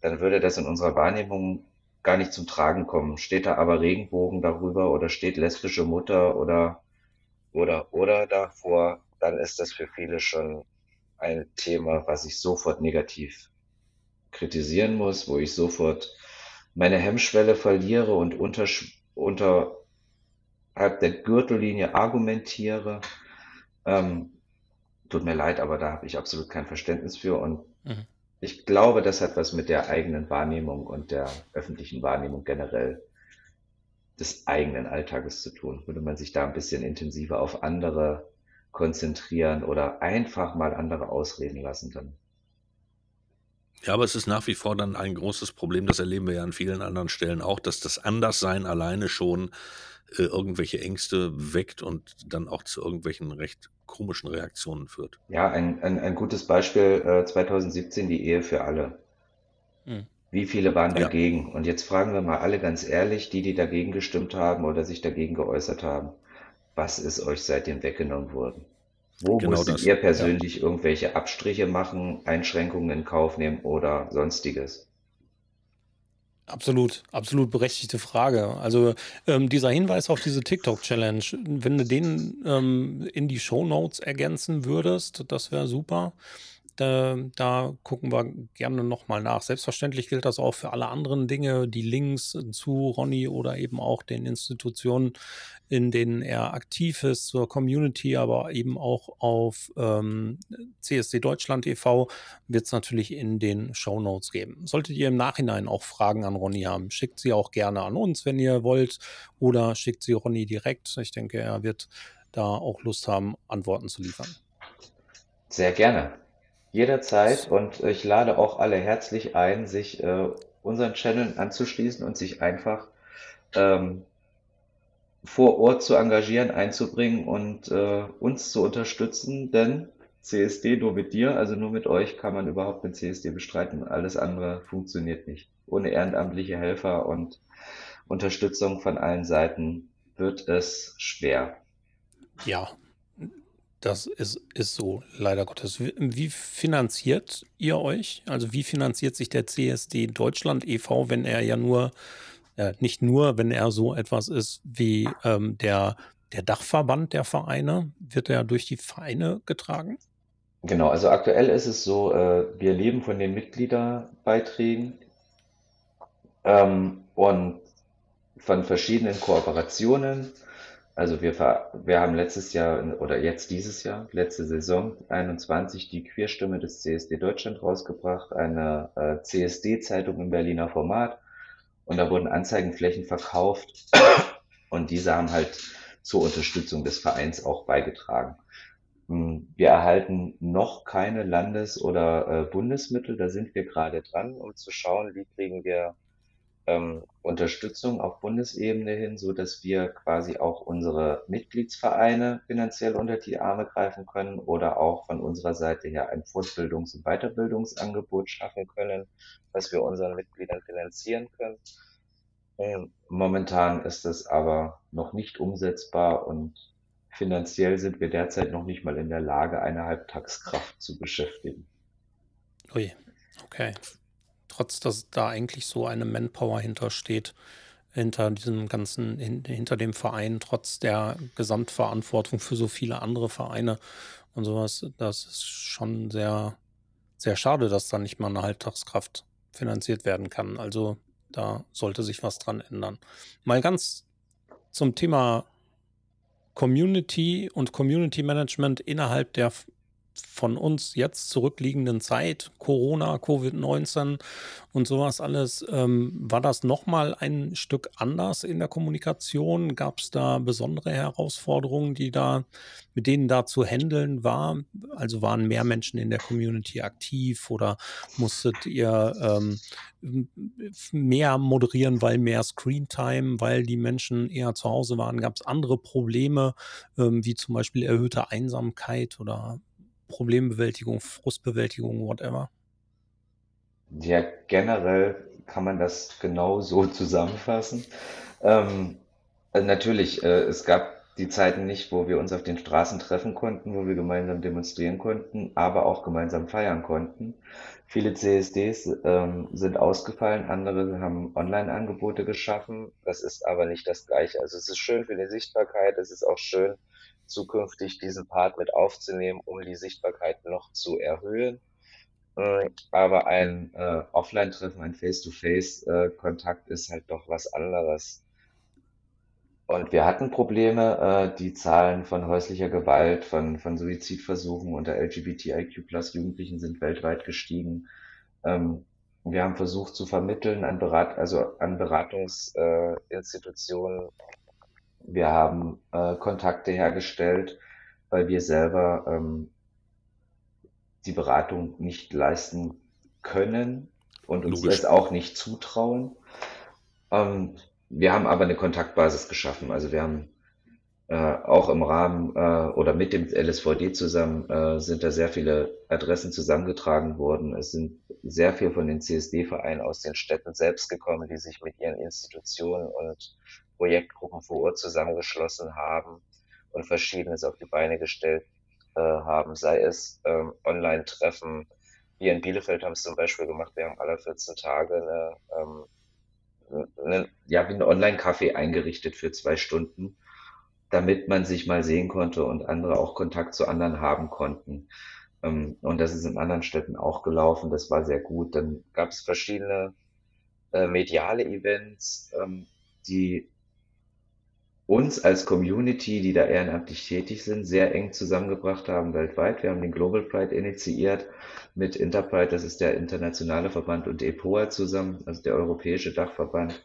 dann würde das in unserer Wahrnehmung gar nicht zum Tragen kommen. Steht da aber Regenbogen darüber oder steht lesbische Mutter oder oder oder davor, dann ist das für viele schon ein Thema, was ich sofort negativ kritisieren muss, wo ich sofort meine Hemmschwelle verliere und unter, unterhalb der Gürtellinie argumentiere. Ähm, tut mir leid, aber da habe ich absolut kein Verständnis für und Mhm. ich glaube, das hat was mit der eigenen Wahrnehmung und der öffentlichen Wahrnehmung generell des eigenen Alltages zu tun. Würde man sich da ein bisschen intensiver auf andere konzentrieren oder einfach mal andere ausreden lassen, dann Ja, aber es ist nach wie vor dann ein großes Problem, das erleben wir ja an vielen anderen Stellen auch, dass das Anderssein alleine schon äh, irgendwelche Ängste weckt und dann auch zu irgendwelchen recht komischen Reaktionen führt. Ja, ein, ein, ein gutes Beispiel, äh, 2017 die Ehe für alle. Mhm. Wie viele waren Ja. dagegen? Und jetzt fragen wir mal alle ganz ehrlich, die, die dagegen gestimmt haben oder sich dagegen geäußert haben, was ist euch seitdem weggenommen worden? Wo Genau musstet das, ihr ja. persönlich irgendwelche Abstriche machen, Einschränkungen in Kauf nehmen oder sonstiges? Absolut, absolut berechtigte Frage. Also ähm, dieser Hinweis auf diese TikTok-Challenge, wenn du den ähm, in die Shownotes ergänzen würdest, das wäre super. Da, da gucken wir gerne nochmal nach. Selbstverständlich gilt das auch für alle anderen Dinge, die Links zu Ronny oder eben auch den Institutionen, in denen er aktiv ist, zur Community, aber eben auch auf ähm, CSD Deutschland e.V. wird es natürlich in den Shownotes geben. Solltet ihr im Nachhinein auch Fragen an Ronny haben, schickt sie auch gerne an uns, wenn ihr wollt, oder schickt sie Ronny direkt. Ich denke, er wird da auch Lust haben, Antworten zu liefern. Sehr gerne. Jederzeit und ich lade auch alle herzlich ein, sich äh, unseren Channel anzuschließen und sich einfach ähm, vor Ort zu engagieren, einzubringen und äh, uns zu unterstützen, denn CSD nur mit dir, also nur mit euch kann man überhaupt mit CSD bestreiten. Alles andere funktioniert nicht. Ohne ehrenamtliche Helfer und Unterstützung von allen Seiten wird es schwer. Ja, das ist, ist so, leider Gottes. Wie, finanziert ihr euch? Also wie finanziert sich der CSD Deutschland e.V., wenn er ja nur äh, nicht nur, wenn er so etwas ist wie ähm, der, der Dachverband der Vereine, wird er durch die Vereine getragen? Genau, also aktuell ist es so, äh, wir leben von den Mitgliederbeiträgen ähm, und von verschiedenen Kooperationen. Also wir, wir haben letztes Jahr oder jetzt dieses Jahr, letzte Saison 21 die Queerstimme des CSD Deutschland rausgebracht, eine äh, CSD-Zeitung im Berliner Format. Und da wurden Anzeigenflächen verkauft und diese haben halt zur Unterstützung des Vereins auch beigetragen. Hm, wir erhalten noch keine Landes- oder äh, Bundesmittel, da sind wir gerade dran, um zu schauen, wie kriegen wir ähm, Unterstützung auf Bundesebene hin, so dass wir quasi auch unsere Mitgliedsvereine finanziell unter die Arme greifen können oder auch von unserer Seite her ein Fortbildungs- und Weiterbildungsangebot schaffen können, was wir unseren Mitgliedern finanzieren können. Ähm, momentan ist es aber noch nicht umsetzbar und finanziell sind wir derzeit noch nicht mal in der Lage, eine Halbtagskraft zu beschäftigen. Ui, okay trotz dass da eigentlich so eine Manpower hintersteht, hinter diesem ganzen, hinter dem Verein, trotz der Gesamtverantwortung für so viele andere Vereine und sowas, das ist schon sehr, sehr schade, dass da nicht mal eine Halbtagskraft finanziert werden kann. Also da sollte sich was dran ändern. Mal ganz zum Thema Community und Community Management innerhalb der von uns jetzt zurückliegenden Zeit, Corona, Covid-19 und sowas alles, ähm, war das nochmal ein Stück anders in der Kommunikation? Gab es da besondere Herausforderungen, die da, mit denen da zu handeln war? Also waren mehr Menschen in der Community aktiv oder musstet ihr ähm, mehr moderieren, weil mehr Screentime, weil die Menschen eher zu Hause waren? Gab es andere Probleme, ähm, wie zum Beispiel erhöhte Einsamkeit oder Problembewältigung, Frustbewältigung, whatever? Ja, generell kann man das genau so zusammenfassen. Ähm, also natürlich, äh, es gab die Zeiten nicht, wo wir uns auf den Straßen treffen konnten, wo wir gemeinsam demonstrieren konnten, aber auch gemeinsam feiern konnten. Viele CSDs ähm, sind ausgefallen, andere haben Online-Angebote geschaffen. Das ist aber nicht das Gleiche. Also es ist schön für die Sichtbarkeit, es ist auch schön, zukünftig diesen Part mit aufzunehmen, um die Sichtbarkeit noch zu erhöhen. Äh, aber ein äh, Offline-Treffen, ein Face-to-Face-Kontakt ist halt doch was anderes. Und wir hatten Probleme, äh, die Zahlen von häuslicher Gewalt, von, von Suizidversuchen unter LGBTIQ plus Jugendlichen sind weltweit gestiegen. Ähm, wir haben versucht zu vermitteln an, Berat also an Beratungsinstitutionen, wir haben äh, Kontakte hergestellt, weil wir selber ähm, die Beratung nicht leisten können und uns Logisch. das auch nicht zutrauen. Ähm, wir haben aber eine Kontaktbasis geschaffen. Also wir haben äh, auch im Rahmen äh, oder mit dem LSVD zusammen äh, sind da sehr viele Adressen zusammengetragen worden. Es sind sehr viel von den CSD-Vereinen aus den Städten selbst gekommen, die sich mit ihren Institutionen und Projektgruppen vor Ort zusammengeschlossen haben und Verschiedenes auf die Beine gestellt äh, haben, sei es ähm, Online-Treffen. Wir in Bielefeld haben es zum Beispiel gemacht, wir haben alle 14 Tage eine, ähm, eine, ja, wie ein Online-Café eingerichtet für zwei Stunden, damit man sich mal sehen konnte und andere auch Kontakt zu anderen haben konnten. Ähm, und das ist in anderen Städten auch gelaufen, das war sehr gut. Dann gab es verschiedene äh, mediale Events, ähm, die uns als Community, die da ehrenamtlich tätig sind, sehr eng zusammengebracht haben weltweit. Wir haben den Global Pride initiiert mit Interpride, das ist der internationale Verband, und EPOA zusammen, also der europäische Dachverband.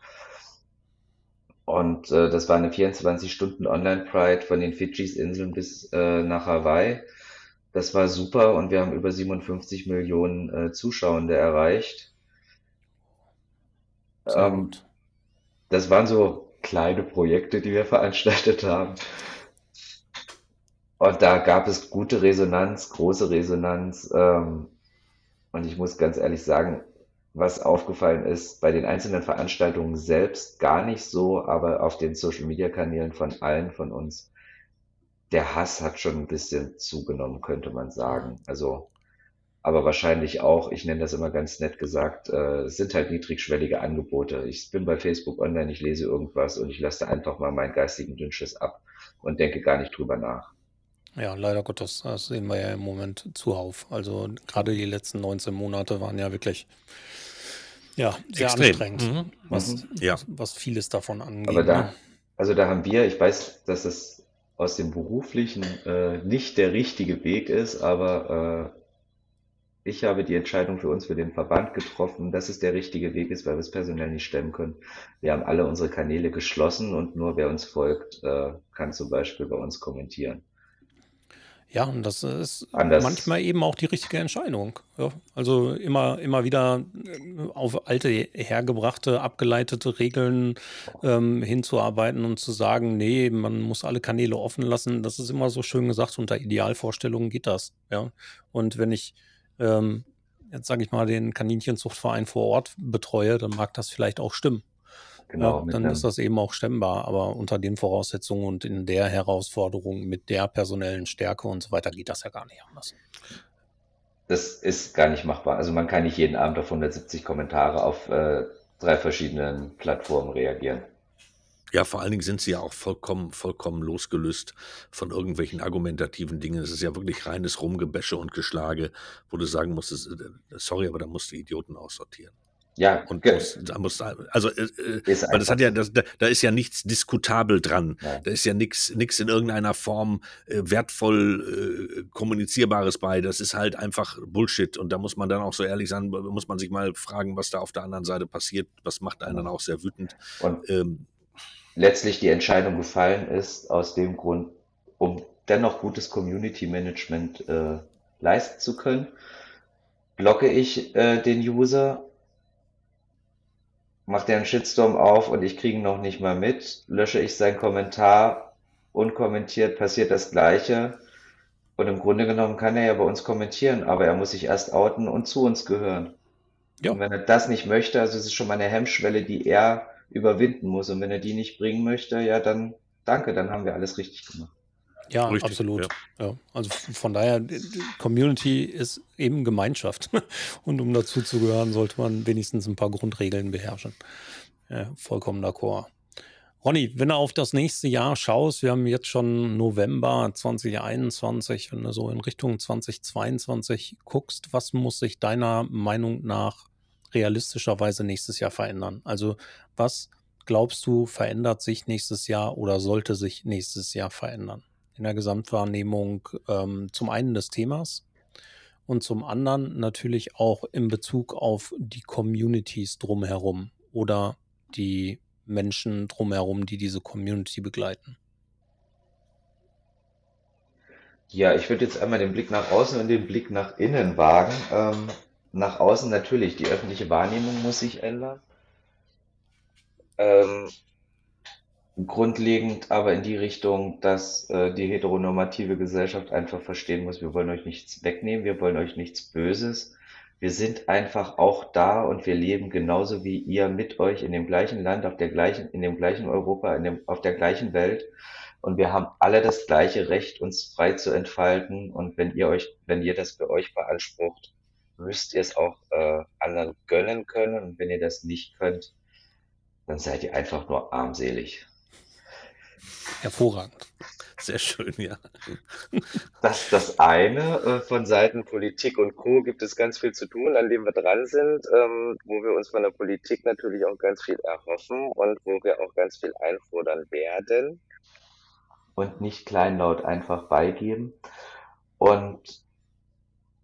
Und äh, das war eine 24-Stunden Online-Pride von den Fidschis-Inseln bis äh, nach Hawaii. Das war super und wir haben über 57 Millionen äh, Zuschauende erreicht. Ähm, das waren so kleine Projekte, die wir veranstaltet haben. Und da gab es gute Resonanz, große Resonanz. Ähm, und ich muss ganz ehrlich sagen, was aufgefallen ist, bei den einzelnen Veranstaltungen selbst gar nicht so, aber auf den Social-Media-Kanälen von allen von uns, der Hass hat schon ein bisschen zugenommen, könnte man sagen. Also aber wahrscheinlich auch, ich nenne das immer ganz nett gesagt, äh, es sind halt niedrigschwellige Angebote. Ich bin bei Facebook online, ich lese irgendwas und ich lasse einfach mal meinen geistigen Dünnschiss ab und denke gar nicht drüber nach. Ja, leider Gottes, das sehen wir ja im Moment zuhauf. Also gerade die letzten 19 Monate waren ja wirklich ja, sehr Extrem. anstrengend, Mhm. was, Mhm. Ja. was vieles davon angeht. Aber da, Ne? also da haben wir, ich weiß, dass es aus dem Beruflichen äh, nicht der richtige Weg ist, aber äh, ich habe die Entscheidung für uns, für den Verband getroffen, dass es der richtige Weg ist, weil wir es personell nicht stemmen können. Wir haben alle unsere Kanäle geschlossen und nur wer uns folgt, äh, kann zum Beispiel bei uns kommentieren. Ja, und das ist Anders, manchmal eben auch die richtige Entscheidung. Ja, also immer, immer wieder äh, auf alte, hergebrachte, abgeleitete Regeln ähm, hinzuarbeiten und zu sagen, nee, man muss alle Kanäle offen lassen. Das ist immer so schön gesagt, unter Idealvorstellungen geht das. Ja. Und wenn ich ähm, jetzt sage ich mal den Kaninchenzuchtverein vor Ort betreue, dann mag das vielleicht auch stimmen. genau, Ja, dann ist das eben auch stemmbar, aber unter den Voraussetzungen und in der Herausforderung mit der personellen Stärke und so weiter geht das ja gar nicht anders. das ist gar nicht machbar. Also man kann nicht jeden Abend auf 170 Kommentare auf äh, drei verschiedenen Plattformen reagieren. Ja, vor allen Dingen sind sie ja auch vollkommen, vollkommen losgelöst von irgendwelchen argumentativen Dingen. Es ist ja wirklich reines Rumgebäsche und Geschlage, wo du sagen musst, es, äh, sorry, aber da musst du Idioten aussortieren. Ja, Und musst, da musst, also, äh, äh, weil das hat ja, das, da, da ist ja nichts diskutabel dran. Nein. Da ist ja nichts nichts in irgendeiner Form äh, wertvoll äh, kommunizierbares bei. Das ist halt einfach Bullshit. Und da muss man dann auch so ehrlich sein, muss man sich mal fragen, was da auf der anderen Seite passiert. Was macht einen dann auch sehr wütend. Und Ähm, letztlich die Entscheidung gefallen ist, aus dem Grund, um dennoch gutes Community Management äh, leisten zu können, blocke ich äh, den User, macht er einen Shitstorm auf und ich kriege ihn noch nicht mal mit, lösche ich seinen Kommentar, unkommentiert passiert das Gleiche. Und im Grunde genommen kann er ja bei uns kommentieren, aber er muss sich erst outen und zu uns gehören. Und Ja, wenn er das nicht möchte, also es ist schon mal eine Hemmschwelle, die er überwinden muss. Und wenn er die nicht bringen möchte, ja, dann danke, dann haben wir alles richtig gemacht. ja, richtig, absolut. ja. Ja, also von daher, Community ist eben Gemeinschaft. Und um dazu zu gehören, sollte man wenigstens ein paar Grundregeln beherrschen. Ja, vollkommen d'accord. Ronny, wenn du auf das nächste Jahr schaust, wir haben jetzt schon November 2021, wenn du so in Richtung 2022 guckst, was muss sich deiner Meinung nach realistischerweise nächstes Jahr verändern? Also was glaubst du, verändert sich nächstes Jahr oder sollte sich nächstes Jahr verändern? In der Gesamtwahrnehmung ähm, zum einen des Themas und zum anderen natürlich auch in Bezug auf die Communities drumherum oder die Menschen drumherum, die diese Community begleiten. Ja, ich würde jetzt einmal den Blick nach außen und den Blick nach innen wagen. Ähm, nach außen natürlich, die öffentliche Wahrnehmung muss sich ändern. Ähm, grundlegend aber in die Richtung, dass äh, die heteronormative Gesellschaft einfach verstehen muss, wir wollen euch nichts wegnehmen, wir wollen euch nichts Böses. Wir sind einfach auch da und wir leben genauso wie ihr mit euch in dem gleichen Land, auf der gleichen, in dem gleichen Europa, in dem, auf der gleichen Welt. Und wir haben alle das gleiche Recht, uns frei zu entfalten. Und wenn ihr euch, wenn ihr das für euch beansprucht, müsst ihr es auch äh, anderen gönnen können. Und wenn ihr das nicht könnt, dann seid ihr einfach nur armselig. Hervorragend. sehr schön, ja. Das ist das eine. Äh, Von Seiten Politik und Co. gibt es ganz viel zu tun, an dem wir dran sind, ähm, wo wir uns von der Politik natürlich auch ganz viel erhoffen und wo wir auch ganz viel einfordern werden. Und nicht kleinlaut einfach beigeben. Und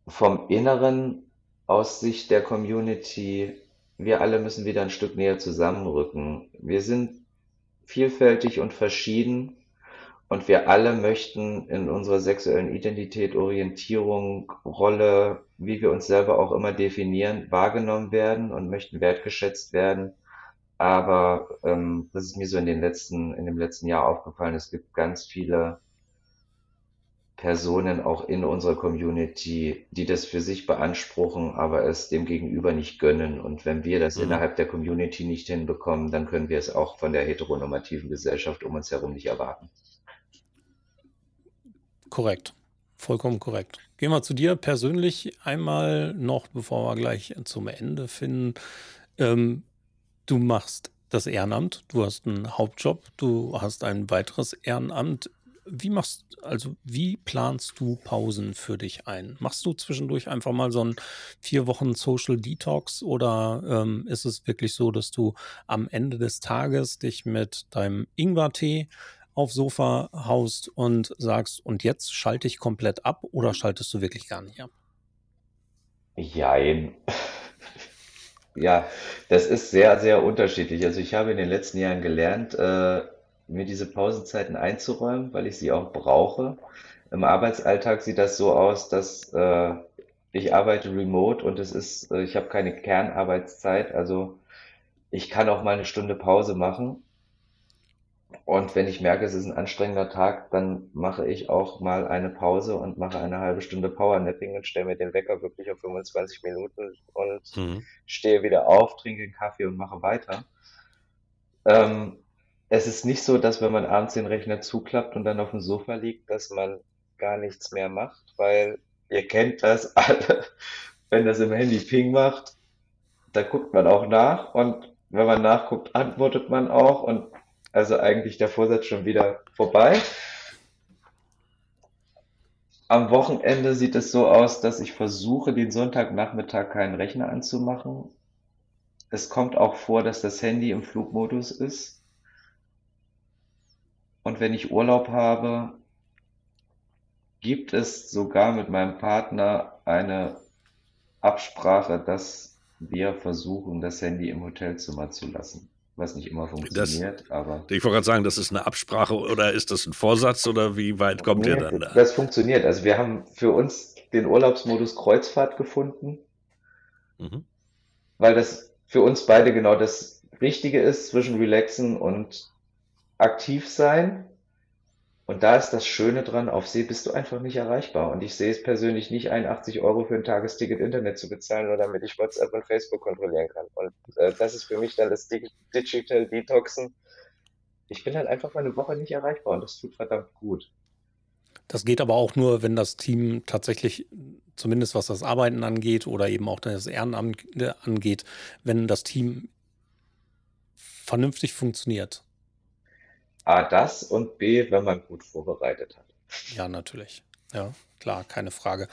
vom Inneren aus Sicht der Community, wir alle müssen wieder ein Stück näher zusammenrücken. Wir sind vielfältig und verschieden. Und wir alle möchten in unserer sexuellen Identität, Orientierung, Rolle, wie wir uns selber auch immer definieren, wahrgenommen werden und möchten wertgeschätzt werden. Aber ähm, das ist mir so in den letzten, in dem letzten Jahr aufgefallen. Es gibt ganz viele Personen auch in unserer Community, die das für sich beanspruchen, aber es dem Gegenüber nicht gönnen. Und wenn wir das Mhm. innerhalb der Community nicht hinbekommen, dann können wir es auch von der heteronormativen Gesellschaft um uns herum nicht erwarten. Korrekt. Vollkommen korrekt. gehen wir zu dir persönlich einmal noch, bevor wir gleich zum Ende finden. Ähm, du machst das Ehrenamt, du hast einen Hauptjob, du hast ein weiteres Ehrenamt. Wie machst also wie planst du Pausen für dich ein? Machst du zwischendurch einfach mal so einen vier Wochen Social Detox oder ähm, ist es wirklich so, dass du am Ende des Tages dich mit deinem Ingwertee aufs Sofa haust und sagst, und jetzt schalte ich komplett ab oder schaltest du wirklich gar nicht ab? Jein. Ja, das ist sehr, sehr unterschiedlich. Also ich habe in den letzten Jahren gelernt, äh, mir diese Pausenzeiten einzuräumen, weil ich sie auch brauche. Im Arbeitsalltag sieht das so aus, dass äh, ich arbeite remote und es ist, äh, ich habe keine Kernarbeitszeit. Also ich kann auch mal eine Stunde Pause machen. Und wenn ich merke, es ist ein anstrengender Tag, dann mache ich auch mal eine Pause und mache eine halbe Stunde Powernapping und stelle mir den Wecker wirklich auf 25 Minuten und Mhm. stehe wieder auf, trinke einen Kaffee und mache weiter. Ähm, es ist nicht so, dass wenn man abends den Rechner zuklappt und dann auf dem Sofa liegt, dass man gar nichts mehr macht, weil ihr kennt das alle. Wenn das im Handy Ping macht, da guckt man auch nach und wenn man nachguckt, antwortet man auch und also eigentlich der Vorsatz schon wieder vorbei. Am Wochenende sieht es so aus, dass ich versuche, den Sonntagnachmittag keinen Rechner anzumachen. Es kommt auch vor, dass das Handy im Flugmodus ist. Und wenn ich Urlaub habe, gibt es sogar mit meinem Partner eine Absprache, dass wir versuchen, das Handy im Hotelzimmer zu lassen. Was nicht immer Das, funktioniert, aber ich wollte gerade sagen, das ist eine Absprache oder ist das ein Vorsatz oder wie weit kommt ihr nee, dann da? das funktioniert. Also wir haben für uns den Urlaubsmodus Kreuzfahrt gefunden, Mhm. weil das für uns beide genau das Richtige ist zwischen relaxen und aktiv sein. Und da ist das Schöne dran, auf See bist du einfach nicht erreichbar. Und ich sehe es persönlich nicht ein, 80 Euro für ein Tagesticket Internet zu bezahlen, nur damit ich WhatsApp und Facebook kontrollieren kann. Und äh, das ist für mich dann das Dig Digital Detoxen. Ich bin halt einfach mal eine Woche nicht erreichbar und das tut verdammt gut. Das geht aber auch nur, wenn das Team tatsächlich, zumindest was das Arbeiten angeht oder eben auch das Ehrenamt angeht, wenn das Team vernünftig funktioniert. A, das und B, wenn man gut vorbereitet hat. Ja, natürlich. Ja, klar, keine Frage.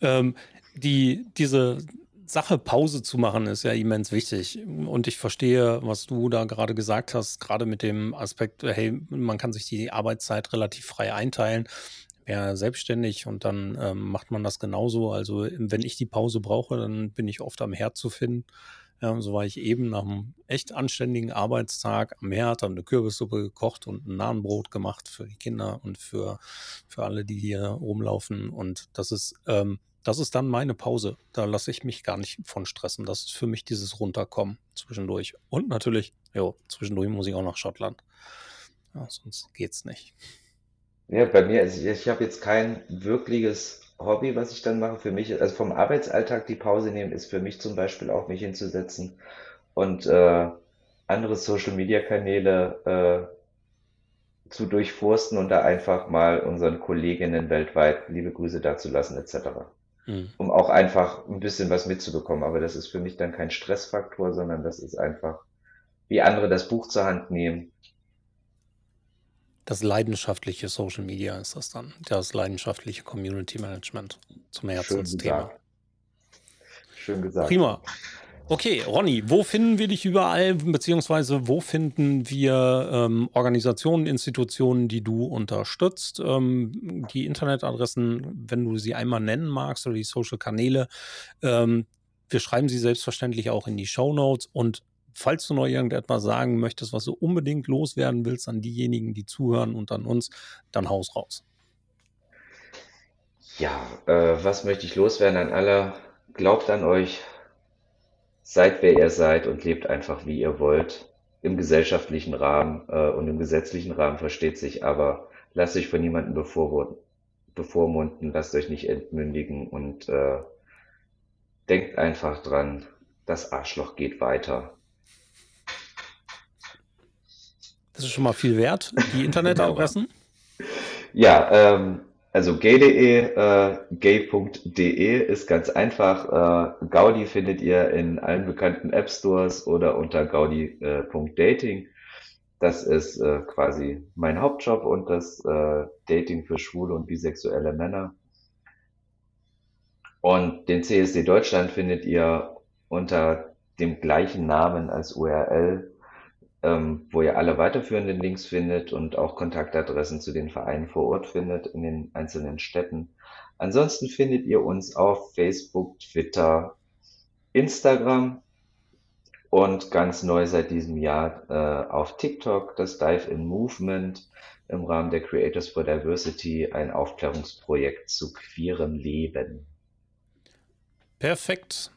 Ähm, die, diese Sache, Pause zu machen, ist ja immens wichtig. Und ich verstehe, was du da gerade gesagt hast, gerade mit dem Aspekt, hey, man kann sich die Arbeitszeit relativ frei einteilen. Ja, selbstständig und dann ähm, macht man das genauso. Also, wenn ich die Pause brauche, dann bin ich oft am Herd zu finden. Ja, so war ich eben nach einem echt anständigen Arbeitstag am Herd, habe eine Kürbissuppe gekocht und ein Nahenbrot gemacht für die Kinder und für, für alle, die hier rumlaufen. Und das ist, ähm, das ist dann meine Pause. Da lasse ich mich gar nicht von stressen. Das ist für mich dieses Runterkommen zwischendurch. Und natürlich, jo, zwischendurch muss ich auch nach Schottland. Ja, sonst geht's nicht. Ja, bei mir, also ich, ich habe jetzt kein wirkliches Hobby, was ich dann mache. Für mich, also vom Arbeitsalltag die Pause nehmen, ist für mich zum Beispiel auch mich hinzusetzen und äh, andere Social-Media-Kanäle äh, zu durchforsten und da einfach mal unseren Kolleginnen weltweit liebe Grüße dazulassen, etc. Hm. Um auch einfach ein bisschen was mitzubekommen. Aber das ist für mich dann kein Stressfaktor, sondern das ist einfach, wie andere das Buch zur Hand nehmen. Das leidenschaftliche Social Media ist das dann. Das leidenschaftliche Community Management zum Schön Herzensthema. gesagt. Schön gesagt. Prima. Okay, Ronny, wo finden wir dich überall, beziehungsweise wo finden wir ähm, Organisationen, Institutionen, die du unterstützt? Ähm, die Internetadressen, wenn du sie einmal nennen magst oder die Social-Kanäle. Ähm, wir schreiben sie selbstverständlich auch in die Show Notes. Und falls du noch irgendetwas sagen möchtest, was du unbedingt loswerden willst an diejenigen, die zuhören und an uns, dann haus raus. Ja, äh, was möchte ich loswerden an alle? Glaubt an euch, seid wer ihr seid und lebt einfach wie ihr wollt. Im gesellschaftlichen Rahmen äh, und im gesetzlichen Rahmen versteht sich, aber lasst euch von niemandem bevormunden, lasst euch nicht entmündigen und äh, denkt einfach dran, das Arschloch geht weiter. Das ist schon mal viel wert. Die Internetadressen. Ja, ähm, also gay.de, äh, gay.de ist ganz einfach. Äh, Gaudi findet ihr in allen bekannten App Stores oder unter gaudi.dating. Das ist äh, quasi mein Hauptjob und das äh, Dating für schwule und bisexuelle Männer. Und den CSD Deutschland findet ihr unter dem gleichen Namen als URL ähm, wo ihr alle weiterführenden Links findet und auch Kontaktadressen zu den Vereinen vor Ort findet in den einzelnen Städten. Ansonsten findet ihr uns auf Facebook, Twitter, Instagram und ganz neu seit diesem Jahr äh, auf TikTok das Dive in Movement im Rahmen der Creators for Diversity, ein Aufklärungsprojekt zu queerem Leben. Perfekt.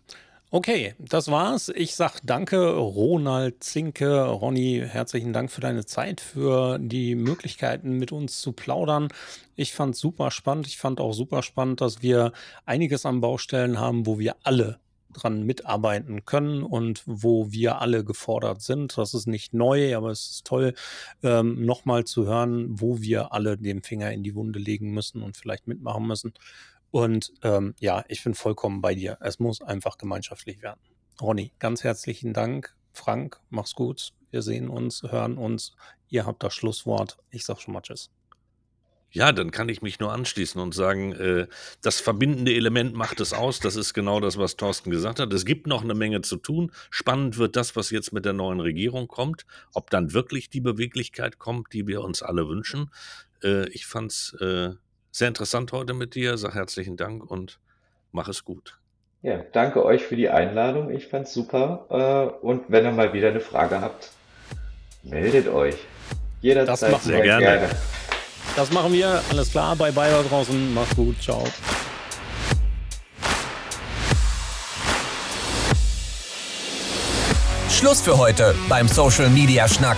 Okay, das war's. Ich sag danke, Ronald Zinke. Ronny, herzlichen Dank für deine Zeit, für die Möglichkeiten, mit uns zu plaudern. Ich fand super spannend. Ich fand auch super spannend, dass wir einiges an Baustellen haben, wo wir alle dran mitarbeiten können und wo wir alle gefordert sind. Das ist nicht neu, aber es ist toll, ähm, nochmal zu hören, wo wir alle den Finger in die Wunde legen müssen und vielleicht mitmachen müssen. Und ähm, ja, ich bin vollkommen bei dir. Es muss einfach gemeinschaftlich werden. Ronny, ganz herzlichen Dank. Frank, mach's gut. Wir sehen uns, hören uns. Ihr habt das Schlusswort. Ich sag schon mal Tschüss. Ja, dann kann ich mich nur anschließen und sagen, äh, das verbindende Element macht es aus. Das ist genau das, was Thorsten gesagt hat. Es gibt noch eine Menge zu tun. Spannend wird das, was jetzt mit der neuen Regierung kommt. Ob dann wirklich die Beweglichkeit kommt, die wir uns alle wünschen. Äh, ich fand's äh, sehr interessant heute mit dir. Sag herzlichen Dank und mach es gut. Ja, danke euch für die Einladung. Ich fand's super. Äh, und wenn ihr mal wieder eine Frage habt, meldet euch. Jederzeit das sehr gerne. gerne. Das machen wir. Alles klar. Bye bye da draußen. Macht's gut. Ciao. Schluss für heute beim Social Media Schnack.